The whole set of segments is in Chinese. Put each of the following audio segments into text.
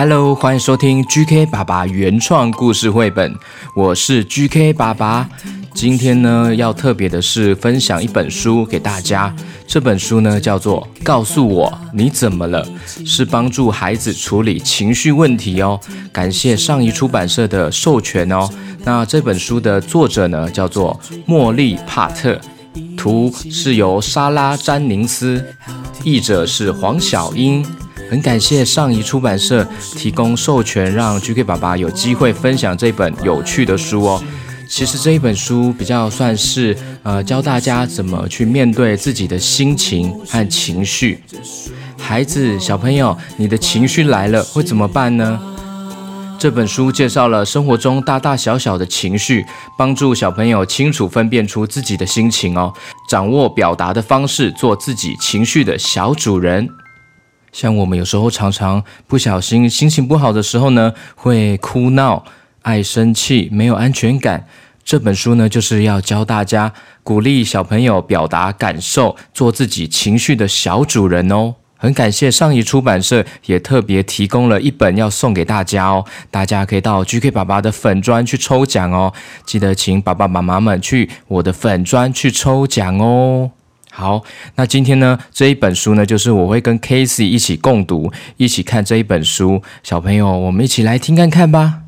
Hello 欢迎收听 GK 爸爸原创故事绘本，我是 GK 爸爸。今天呢，要特别的是分享一本书给大家。这本书呢，叫做《告诉我你怎么了》，是帮助孩子处理情绪问题哦。感谢上一出版社的授权哦。那这本书的作者呢，叫做茉莉帕特，图是由莎拉詹宁斯，译者是黄小英。很感谢上一出版社提供授权，让 GK 爸爸有机会分享这本有趣的书哦。其实这一本书比较算是呃教大家怎么去面对自己的心情和情绪。孩子小朋友，你的情绪来了会怎么办呢？这本书介绍了生活中大大小小的情绪，帮助小朋友清楚分辨出自己的心情哦，掌握表达的方式，做自己情绪的小主人。像我们有时候常常不小心心情不好的时候呢，会哭闹、爱生气、没有安全感。这本书呢，就是要教大家鼓励小朋友表达感受，做自己情绪的小主人哦。很感谢上一出版社也特别提供了一本要送给大家哦，大家可以到 GK 爸爸的粉砖去抽奖哦，记得请爸爸妈妈们去我的粉砖去抽奖哦。好，那今天呢这一本书呢，就是我会跟 Casey 一起共读，一起看这一本书。小朋友，我们一起来听看看吧。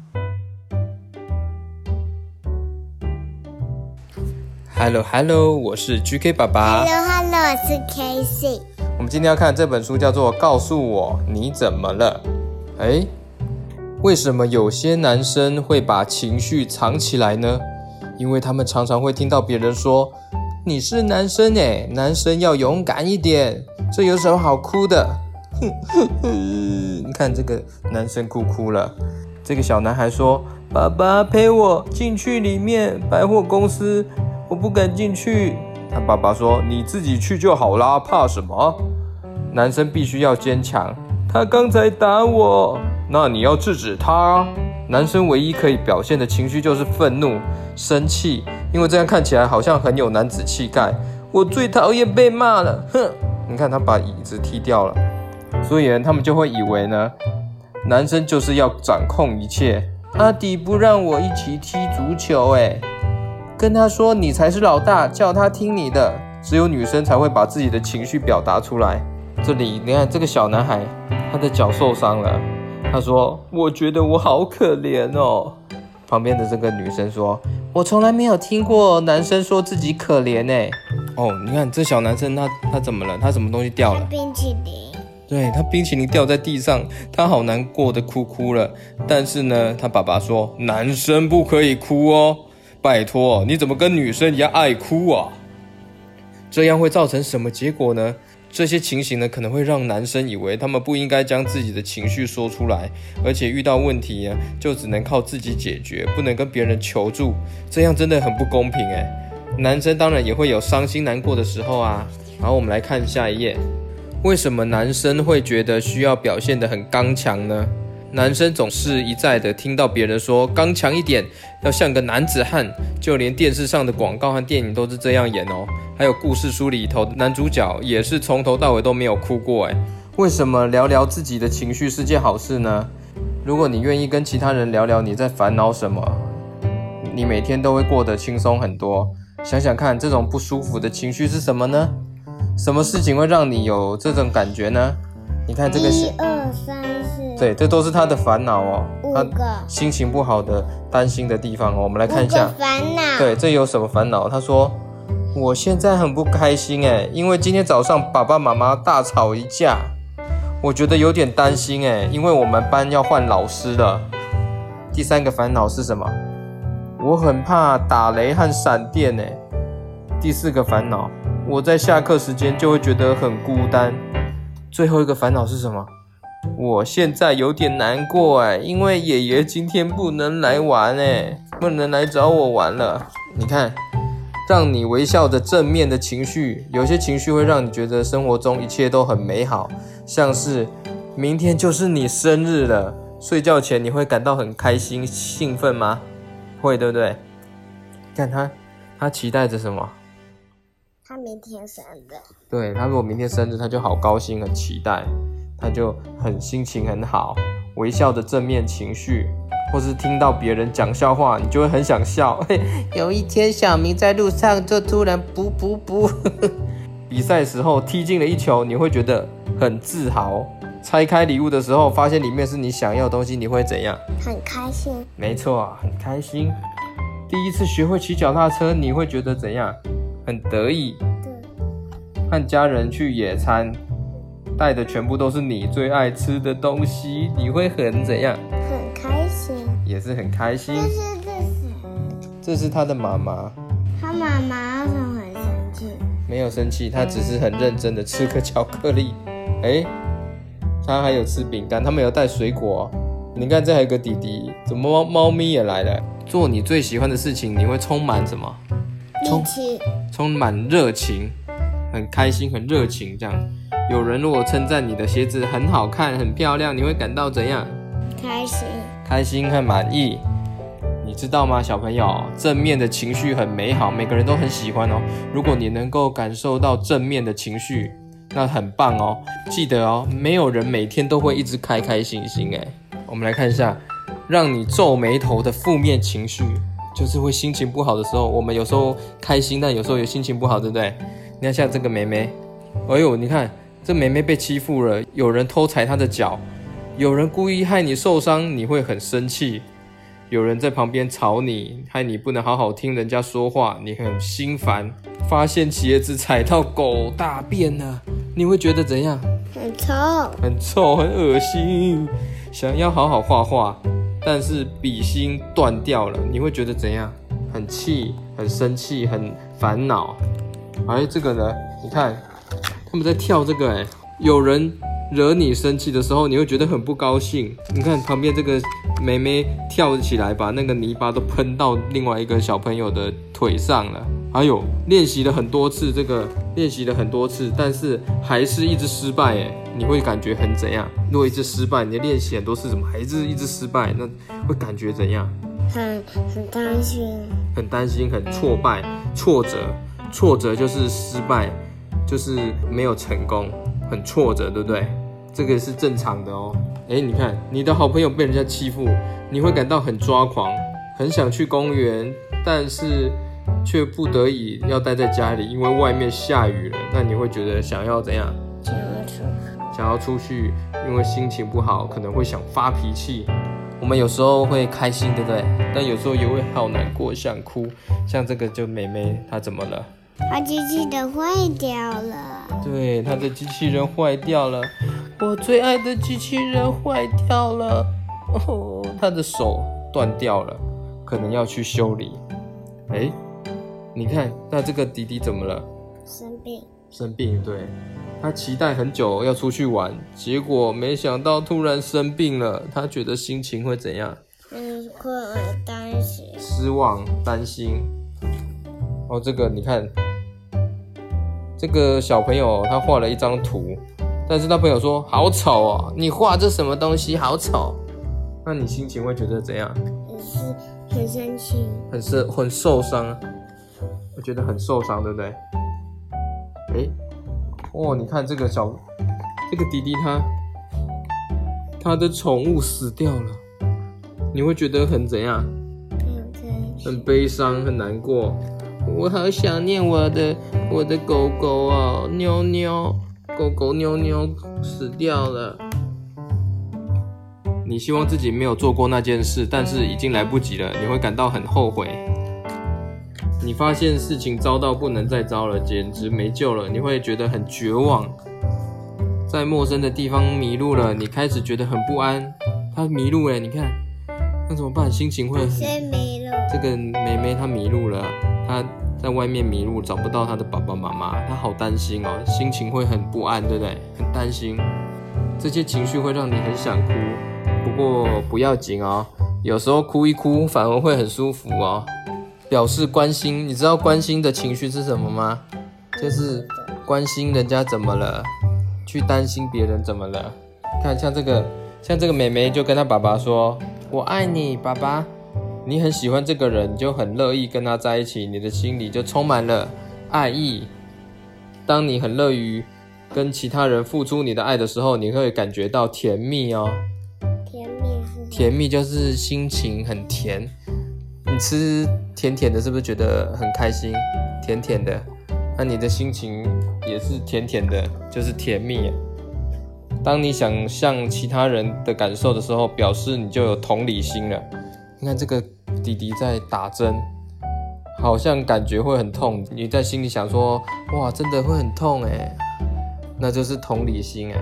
Hello，Hello，我是 GK 爸爸。Hello，Hello，我是 Casey。我们今天要看这本书叫做《告诉我你怎么了》。哎，为什么有些男生会把情绪藏起来呢？因为他们常常会听到别人说：“你是男生哎，男生要勇敢一点。”这有什么好哭的？你看这个男生哭哭了。这个小男孩说：“爸爸陪我进去里面百货公司，我不敢进去。”他爸爸说：“你自己去就好啦，怕什么？”男生必须要坚强。他刚才打我，那你要制止他。男生唯一可以表现的情绪就是愤怒、生气，因为这样看起来好像很有男子气概。我最讨厌被骂了，哼！你看他把椅子踢掉了，所以呢，他们就会以为呢，男生就是要掌控一切。阿迪不让我一起踢足球，哎。跟他说你才是老大，叫他听你的。只有女生才会把自己的情绪表达出来。这里你看这个小男孩，他的脚受伤了。他说：“我觉得我好可怜哦。”旁边的这个女生说：“我从来没有听过男生说自己可怜呢。”哦，你看这小男生他他怎么了？他什么东西掉了？冰淇淋。对他冰淇淋掉在地上，他好难过的哭哭了。但是呢，他爸爸说：“男生不可以哭哦。”拜托，你怎么跟女生一样爱哭啊？这样会造成什么结果呢？这些情形呢，可能会让男生以为他们不应该将自己的情绪说出来，而且遇到问题呢，就只能靠自己解决，不能跟别人求助。这样真的很不公平诶。男生当然也会有伤心难过的时候啊。好，我们来看下一页。为什么男生会觉得需要表现得很刚强呢？男生总是一再的听到别人说刚强一点，要像个男子汉，就连电视上的广告和电影都是这样演哦。还有故事书里头，男主角也是从头到尾都没有哭过哎。为什么聊聊自己的情绪是件好事呢？如果你愿意跟其他人聊聊你在烦恼什么，你每天都会过得轻松很多。想想看，这种不舒服的情绪是什么呢？什么事情会让你有这种感觉呢？你看这个是一二三四，对，这都是他的烦恼哦，他五个心情不好的、担心的地方哦。我们来看一下，烦恼。对，这有什么烦恼？他说：“我现在很不开心哎，因为今天早上爸爸妈妈大吵一架，我觉得有点担心哎，因为我们班要换老师了。第三个烦恼是什么？我很怕打雷和闪电哎。第四个烦恼，我在下课时间就会觉得很孤单。最后一个烦恼是什么？我现在有点难过哎，因为爷爷今天不能来玩哎，不能来找我玩了。你看，让你微笑的正面的情绪，有些情绪会让你觉得生活中一切都很美好，像是明天就是你生日了，睡觉前你会感到很开心兴奋吗？会，对不对？看他，他期待着什么？他明天生日。对他，如果明天生日，他就好高兴，很期待。他就很心情很好，微笑的正面情绪，或是听到别人讲笑话，你就会很想笑。有一天，小明在路上就突然噗噗噗，比赛时候踢进了一球，你会觉得很自豪。拆开礼物的时候，发现里面是你想要的东西，你会怎样？很开心。没错，很开心。第一次学会骑脚踏车，你会觉得怎样？很得意。对。和家人去野餐。带的全部都是你最爱吃的东西，你会很怎样？很开心，也是很开心。这是这是，这是他的妈妈。他妈妈为什么很生气？没有生气，他只是很认真的吃个巧克力。哎，他还有吃饼干，他没有带水果。你看，这还有个弟弟，怎么猫猫咪也来了？做你最喜欢的事情，你会充满什么？充气，充满热情，很开心，很热情，这样。有人如果称赞你的鞋子很好看、很漂亮，你会感到怎样？开心，开心和满意。你知道吗，小朋友？正面的情绪很美好，每个人都很喜欢哦。如果你能够感受到正面的情绪，那很棒哦。记得哦，没有人每天都会一直开开心心哎。我们来看一下，让你皱眉头的负面情绪，就是会心情不好的时候。我们有时候开心，但有时候也心情不好，对不对？你看像这个妹妹，哎呦，你看。这妹妹被欺负了，有人偷踩她的脚，有人故意害你受伤，你会很生气；有人在旁边吵你，害你不能好好听人家说话，你很心烦。发现鞋子踩到狗大便了，你会觉得怎样？很臭，很臭，很恶心。想要好好画画，但是笔芯断掉了，你会觉得怎样？很气，很生气，很烦恼。哎，这个呢？你看。他们在跳这个，哎，有人惹你生气的时候，你会觉得很不高兴。你看旁边这个妹妹跳起来，把那个泥巴都喷到另外一个小朋友的腿上了。还有练习了很多次，这个练习了很多次，但是还是一直失败，哎，你会感觉很怎样？如果一直失败，你练习很多次，怎么还是一直失败？那会感觉怎样？很很担心，很担心，很挫败，挫折，挫折就是失败。就是没有成功，很挫折，对不对？这个是正常的哦。哎，你看，你的好朋友被人家欺负，你会感到很抓狂，很想去公园，但是却不得已要待在家里，因为外面下雨了。那你会觉得想要怎样？想要出，想要出去，因为心情不好，可能会想发脾气。我们有时候会开心，对不对？但有时候也会好难过，想哭。像这个就妹妹，她怎么了？她机器人坏掉了，对，她的机器人坏掉了，我最爱的机器人坏掉了，哦，他的手断掉了，可能要去修理。哎，你看，那这个弟弟怎么了？生病。生病，对，他期待很久要出去玩，结果没想到突然生病了，他觉得心情会怎样？嗯，会担心。失望，担心。哦，这个你看。这个小朋友他画了一张图，但是他朋友说好丑哦，你画这什么东西好丑，那你心情会觉得怎样？很很生气，很受很受伤，我觉得很受伤，对不对？哎，哦，你看这个小这个弟弟他他的宠物死掉了，你会觉得很怎样？很悲伤，很难过。我好想念我的我的狗狗哦，妞妞，狗狗妞妞死掉了。你希望自己没有做过那件事，但是已经来不及了，你会感到很后悔。你发现事情糟到不能再糟了，简直没救了，你会觉得很绝望。在陌生的地方迷路了，你开始觉得很不安。他迷路了，你看，那怎么办？心情会很……这个妹妹她迷路了，她在外面迷路，找不到她的爸爸妈妈，她好担心哦，心情会很不安，对不对？很担心，这些情绪会让你很想哭。不过不要紧哦，有时候哭一哭反而会很舒服哦，表示关心。你知道关心的情绪是什么吗？就是关心人家怎么了，去担心别人怎么了。看像这个，像这个妹妹就跟她爸爸说：“我爱你，爸爸。”你很喜欢这个人，你就很乐意跟他在一起，你的心里就充满了爱意。当你很乐于跟其他人付出你的爱的时候，你会感觉到甜蜜哦。甜蜜是？甜蜜就是心情很甜。你吃甜甜的，是不是觉得很开心？甜甜的，那你的心情也是甜甜的，就是甜蜜。当你想象其他人的感受的时候，表示你就有同理心了。你看这个弟弟在打针，好像感觉会很痛。你在心里想说：“哇，真的会很痛哎！”那就是同理心哎，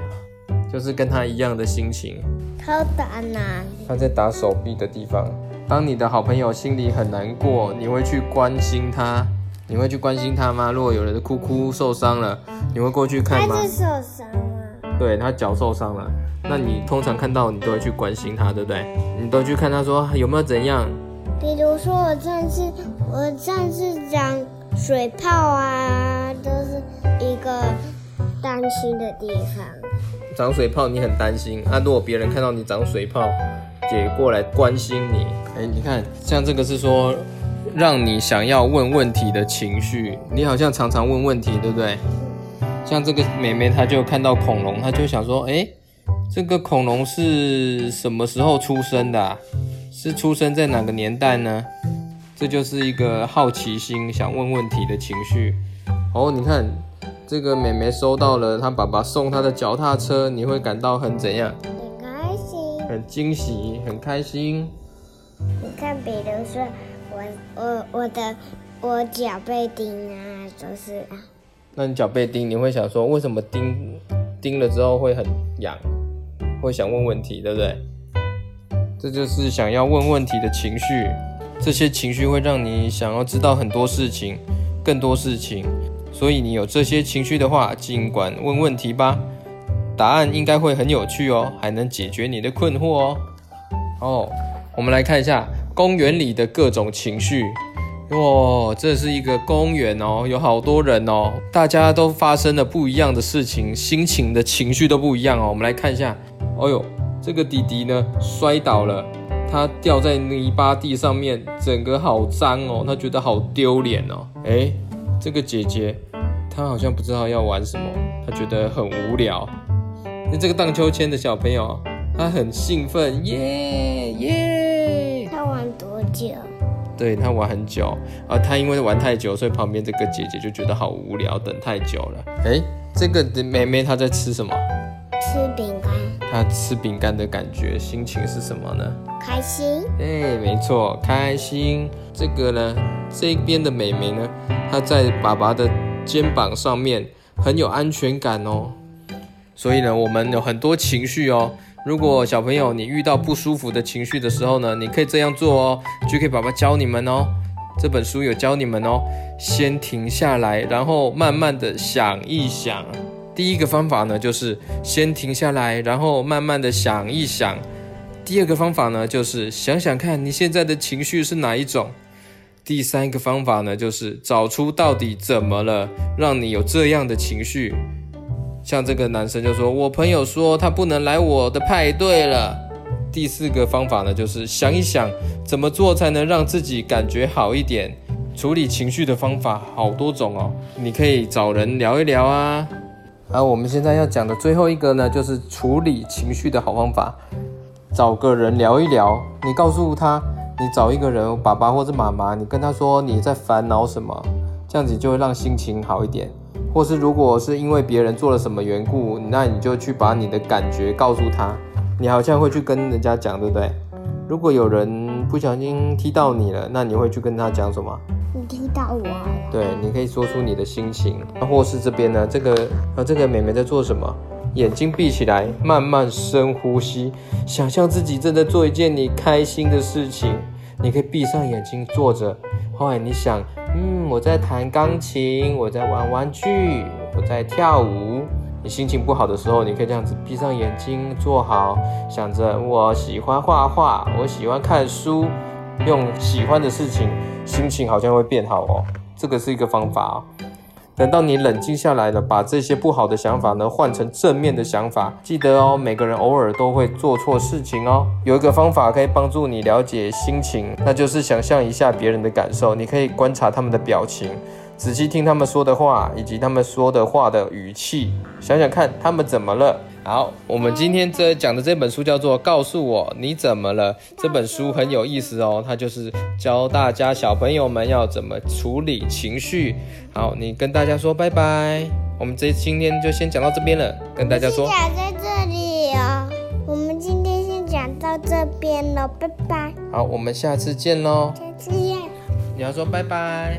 就是跟他一样的心情。他打哪里？他在打手臂的地方。当你的好朋友心里很难过，你会去关心他。你会去关心他吗？如果有人哭哭受伤了，你会过去看吗他？是受伤了。对他脚受伤了，那你通常看到你都会去关心他，对不对？你都去看他说有没有怎样？比如说我上次我上次长水泡啊，都是一个担心的地方。长水泡你很担心啊。如果别人看到你长水泡，也过来关心你，哎，你看像这个是说让你想要问问题的情绪，你好像常常问问题，对不对？像这个妹妹，她就看到恐龙，她就想说，哎，这个恐龙是什么时候出生的、啊？是出生在哪个年代呢？这就是一个好奇心，想问问题的情绪。哦，你看这个妹妹收到了她爸爸送她的脚踏车，你会感到很怎样？很开心。很惊喜，很开心。你看，比如说我我我的我脚被钉啊，就是啊那你脚被叮，你会想说为什么叮叮了之后会很痒，会想问问题，对不对？这就是想要问问题的情绪，这些情绪会让你想要知道很多事情，更多事情。所以你有这些情绪的话，尽管问问题吧，答案应该会很有趣哦，还能解决你的困惑哦。哦，我们来看一下公园里的各种情绪。哇，这是一个公园哦，有好多人哦，大家都发生了不一样的事情，心情的情绪都不一样哦。我们来看一下，哦呦，这个弟弟呢摔倒了，他掉在泥巴地上面，整个好脏哦，他觉得好丢脸哦。哎，这个姐姐，她好像不知道要玩什么，她觉得很无聊。那这个荡秋千的小朋友，他很兴奋，耶耶。他玩多久？对他玩很久啊，他因为玩太久，所以旁边这个姐姐就觉得好无聊，等太久了。哎，这个的妹妹她在吃什么？吃饼干，她吃饼干的感觉，心情是什么呢？开心。哎，没错，开心。这个呢，这边的妹妹呢，她在爸爸的肩膀上面，很有安全感哦。所以呢，我们有很多情绪哦。如果小朋友你遇到不舒服的情绪的时候呢，你可以这样做哦。JK 爸爸教你们哦，这本书有教你们哦。先停下来，然后慢慢的想一想。第一个方法呢，就是先停下来，然后慢慢的想一想。第二个方法呢，就是想想看你现在的情绪是哪一种。第三个方法呢，就是找出到底怎么了，让你有这样的情绪。像这个男生就说：“我朋友说他不能来我的派对了。”第四个方法呢，就是想一想怎么做才能让自己感觉好一点。处理情绪的方法好多种哦，你可以找人聊一聊啊。而我们现在要讲的最后一个呢，就是处理情绪的好方法，找个人聊一聊。你告诉他，你找一个人，爸爸或者妈妈，你跟他说你在烦恼什么，这样子就会让心情好一点。或是如果是因为别人做了什么缘故，那你就去把你的感觉告诉他，你好像会去跟人家讲，对不对？如果有人不小心踢到你了，那你会去跟他讲什么？你踢到我了。对，你可以说出你的心情。那或是这边呢，这个呃，这个妹妹在做什么？眼睛闭起来，慢慢深呼吸，想象自己正在做一件你开心的事情。你可以闭上眼睛坐着，后来你想，嗯，我在弹钢琴，我在玩玩具，我在跳舞。你心情不好的时候，你可以这样子闭上眼睛坐好，想着我喜欢画画，我喜欢看书，用喜欢的事情，心情好像会变好哦。这个是一个方法哦。等到你冷静下来了，把这些不好的想法呢换成正面的想法。记得哦，每个人偶尔都会做错事情哦。有一个方法可以帮助你了解心情，那就是想象一下别人的感受。你可以观察他们的表情，仔细听他们说的话，以及他们说的话的语气，想想看他们怎么了。好，我们今天这讲的这本书叫做《告诉我你怎么了》。这本书很有意思哦，它就是教大家小朋友们要怎么处理情绪。好，你跟大家说拜拜。我们这今天就先讲到这边了，跟大家说。讲在这里哦，我们今天先讲到这边了，拜拜。好，我们下次见喽。下次见。你要说拜拜，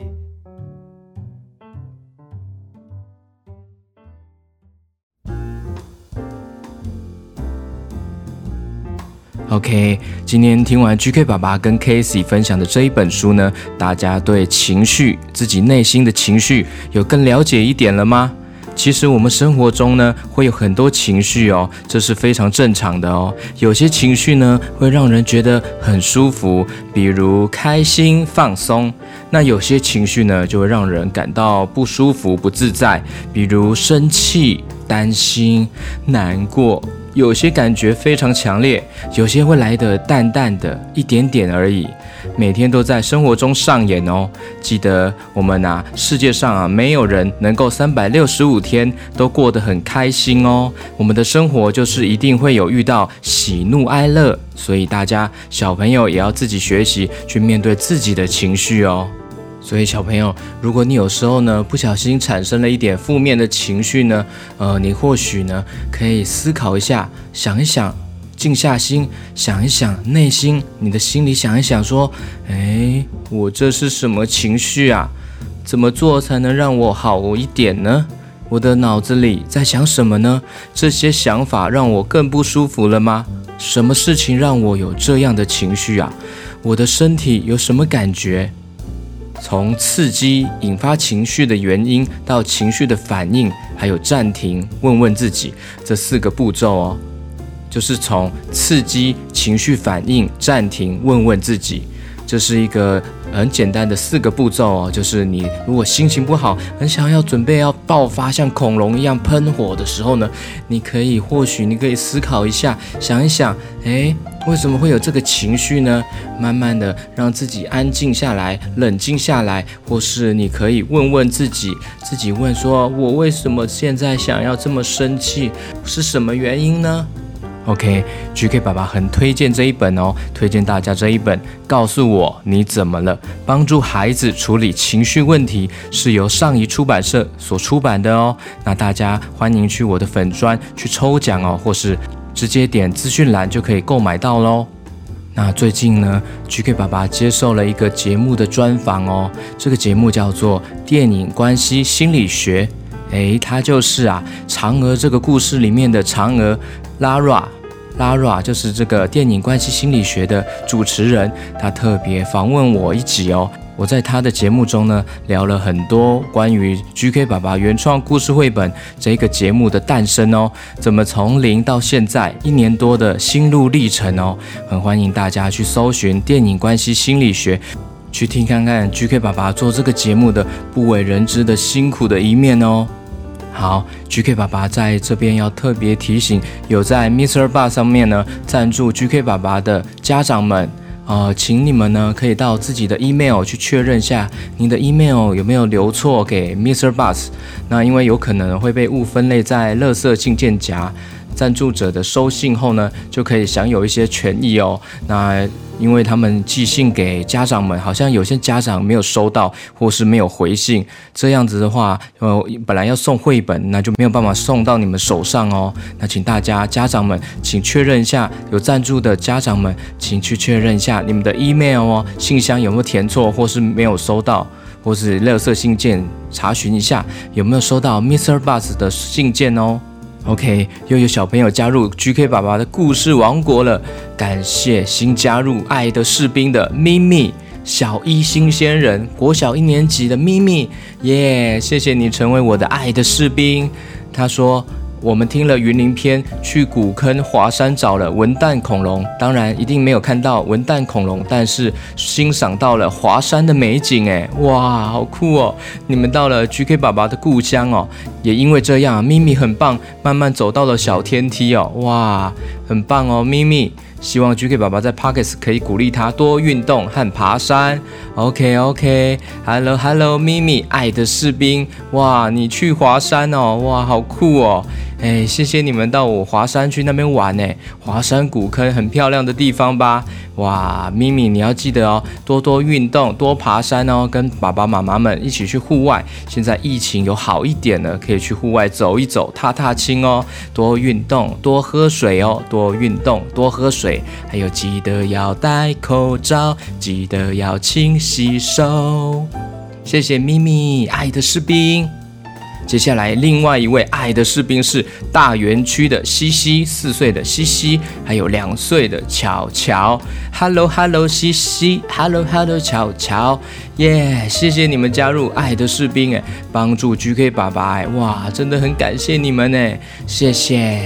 OK，今天听完 GK 爸爸跟 Casey 分享的这一本书呢，大家对情绪、自己内心的情绪有更了解一点了吗？其实我们生活中呢，会有很多情绪哦，这是非常正常的哦。有些情绪呢，会让人觉得很舒服，比如开心、放松；那有些情绪呢，就会让人感到不舒服、不自在，比如生气、担心、难过。有些感觉非常强烈，有些会来得淡淡的，一点点而已。每天都在生活中上演哦。记得我们啊，世界上啊，没有人能够三百六十五天都过得很开心哦。我们的生活就是一定会有遇到喜怒哀乐，所以大家小朋友也要自己学习去面对自己的情绪哦。所以小朋友，如果你有时候呢不小心产生了一点负面的情绪呢，呃，你或许呢可以思考一下，想一想，静下心想一想，内心你的心里想一想，说，哎，我这是什么情绪啊？怎么做才能让我好一点呢？我的脑子里在想什么呢？这些想法让我更不舒服了吗？什么事情让我有这样的情绪啊？我的身体有什么感觉？从刺激引发情绪的原因，到情绪的反应，还有暂停，问问自己这四个步骤哦，就是从刺激、情绪反应、暂停，问问自己，这是一个。很简单的四个步骤哦，就是你如果心情不好，很想要准备要爆发，像恐龙一样喷火的时候呢，你可以或许你可以思考一下，想一想，哎，为什么会有这个情绪呢？慢慢的让自己安静下来，冷静下来，或是你可以问问自己，自己问说，我为什么现在想要这么生气？是什么原因呢？OK，GK 爸爸很推荐这一本哦，推荐大家这一本。告诉我你怎么了？帮助孩子处理情绪问题，是由上仪出版社所出版的哦。那大家欢迎去我的粉专去抽奖哦，或是直接点资讯栏就可以购买到喽。那最近呢，GK 爸爸接受了一个节目的专访哦，这个节目叫做《电影关系心理学》。诶，他就是啊，嫦娥这个故事里面的嫦娥。Lara，Lara 就是这个电影关系心理学的主持人，他特别访问我一集哦。我在他的节目中呢，聊了很多关于 GK 爸爸原创故事绘本这个节目的诞生哦，怎么从零到现在一年多的心路历程哦，很欢迎大家去搜寻电影关系心理学，去听看看 GK 爸爸做这个节目的不为人知的辛苦的一面哦。好，GK 爸爸在这边要特别提醒，有在 Mr. Bar 上面呢赞助 GK 爸爸的家长们，呃，请你们呢可以到自己的 email 去确认下，您的 email 有没有留错给 Mr. Bus。那因为有可能会被误分类在垃圾信件夹，赞助者的收信后呢，就可以享有一些权益哦。那因为他们寄信给家长们，好像有些家长没有收到，或是没有回信，这样子的话，呃，本来要送绘本，那就没有办法送到你们手上哦。那请大家家长们，请确认一下，有赞助的家长们，请去确认一下你们的 email 哦，信箱有没有填错，或是没有收到，或是垃圾信件，查询一下有没有收到 Mr. Buzz 的信件哦。OK，又有小朋友加入 GK 爸爸的故事王国了，感谢新加入爱的士兵的咪咪，小一新鲜人，国小一年级的咪咪，耶，谢谢你成为我的爱的士兵。他说。我们听了云林篇，去古坑华山找了文旦恐龙，当然一定没有看到文旦恐龙，但是欣赏到了华山的美景，哎，哇，好酷哦！你们到了 GK 爸爸的故乡哦，也因为这样，咪咪很棒，慢慢走到了小天梯哦，哇，很棒哦，咪咪。希望 GK 爸爸在 Pockets 可以鼓励他多运动和爬山。OK OK，Hello Hello，咪咪，爱的士兵，哇，你去华山哦，哇，好酷哦。哎，谢谢你们到我华山去那边玩呢，华山古坑很漂亮的地方吧？哇，咪咪你要记得哦，多多运动，多爬山哦，跟爸爸妈妈们一起去户外。现在疫情有好一点了，可以去户外走一走，踏踏青哦。多运动，多喝水哦，多运动，多喝水，还有记得要戴口罩，记得要勤洗手。谢谢咪咪，爱的士兵。接下来，另外一位爱的士兵是大园区的西西，四岁的西西，还有两岁的巧巧。Hello，Hello，西西，Hello，Hello，巧巧，耶！谢谢你们加入爱的士兵，哎，帮助 GK 爸爸，哇，真的很感谢你们呢，谢谢。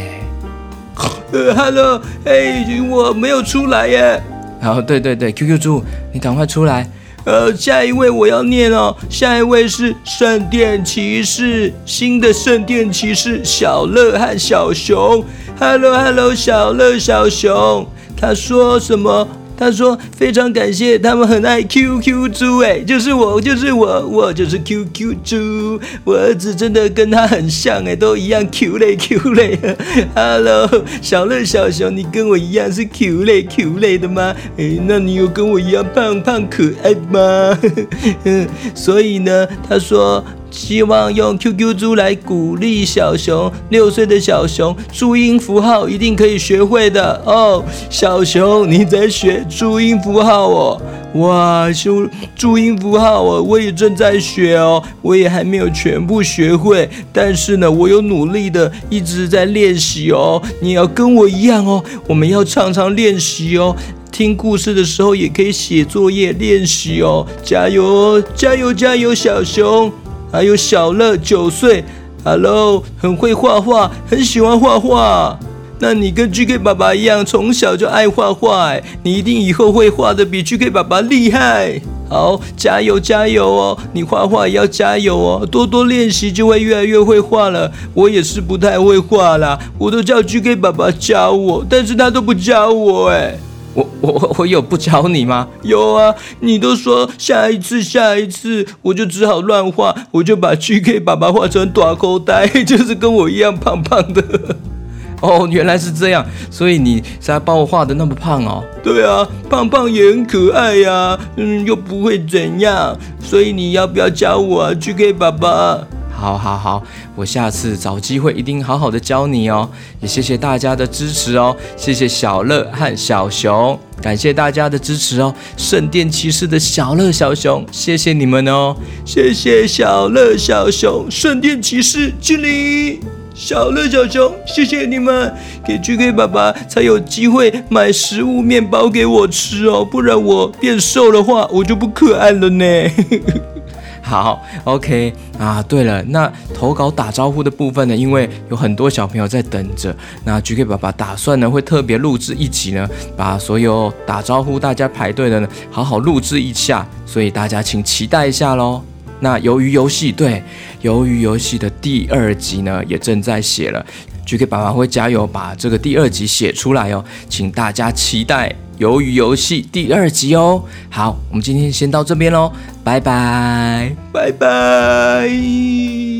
呃，Hello，哎，我没有出来耶。好，对对对，QQ 猪，你赶快出来。呃，下一位我要念哦。下一位是圣殿骑士，新的圣殿骑士小乐和小熊。Hello，Hello，小乐小熊，他说什么？他说非常感谢，他们很爱 QQ 猪，哎，就是我，就是我，我就是 QQ 猪。我儿子真的跟他很像，哎，都一样 Q 类 Q 类。Hello，小乐小熊，你跟我一样是 Q 类 Q 类的吗？哎，那你有跟我一样胖胖可爱吗？所以呢，他说。希望用 QQ 猪来鼓励小熊，六岁的小熊注音符号一定可以学会的哦。小熊，你在学注音符号哦？哇，修注音符号哦，我也正在学哦，我也还没有全部学会，但是呢，我有努力的一直在练习哦。你要跟我一样哦，我们要常常练习哦。听故事的时候也可以写作业练习哦。加油哦，加油加油，小熊。还有小乐九岁，Hello，很会画画，很喜欢画画。那你跟 GK 爸爸一样，从小就爱画画，哎，你一定以后会画的比 GK 爸爸厉害。好，加油加油哦！你画画也要加油哦，多多练习就会越来越会画了。我也是不太会画啦，我都叫 GK 爸爸教我，但是他都不教我，哎。我我我有不教你吗？有啊，你都说下一次下一次，我就只好乱画，我就把 GK 爸爸画成短口袋，就是跟我一样胖胖的。哦，原来是这样，所以你才把我画的那么胖哦。对啊，胖胖也很可爱呀，嗯，又不会怎样，所以你要不要教我啊，GK 爸爸？好，好，好，我下次找机会一定好好的教你哦。也谢谢大家的支持哦，谢谢小乐和小熊，感谢大家的支持哦。圣殿骑士的小乐、小熊，谢谢你们哦，谢谢小乐、小熊，圣殿骑士敬礼。小乐、小熊，谢谢你们，给 GK 爸爸才有机会买食物、面包给我吃哦，不然我变瘦的话，我就不可爱了呢。好，OK 啊，对了，那投稿打招呼的部分呢？因为有很多小朋友在等着，那 GK 爸爸打算呢会特别录制一集呢，把所有打招呼大家排队的呢好好录制一下，所以大家请期待一下喽。那鱿鱼游戏，对，鱿鱼游戏的第二集呢也正在写了，GK 爸爸会加油把这个第二集写出来哦，请大家期待。鱿鱼游戏第二集哦，好，我们今天先到这边喽，拜拜，拜拜。